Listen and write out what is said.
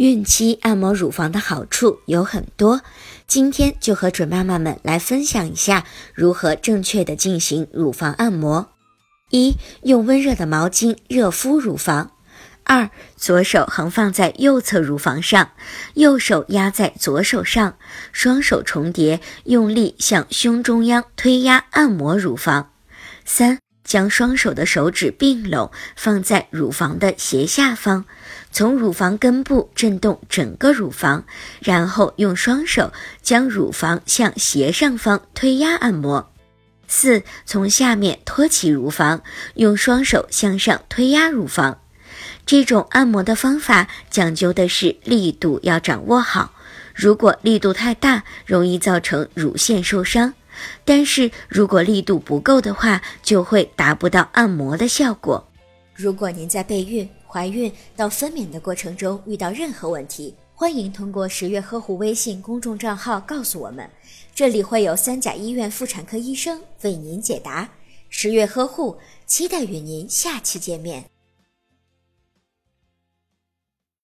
孕期按摩乳房的好处有很多，今天就和准妈妈们来分享一下如何正确的进行乳房按摩。一、用温热的毛巾热敷乳房。二、左手横放在右侧乳房上，右手压在左手上，双手重叠，用力向胸中央推压按摩乳房。三。将双手的手指并拢，放在乳房的斜下方，从乳房根部震动整个乳房，然后用双手将乳房向斜上方推压按摩。四，从下面托起乳房，用双手向上推压乳房。这种按摩的方法讲究的是力度要掌握好，如果力度太大，容易造成乳腺受伤。但是如果力度不够的话，就会达不到按摩的效果。如果您在备孕、怀孕到分娩的过程中遇到任何问题，欢迎通过十月呵护微信公众账号告诉我们，这里会有三甲医院妇产科医生为您解答。十月呵护，期待与您下期见面。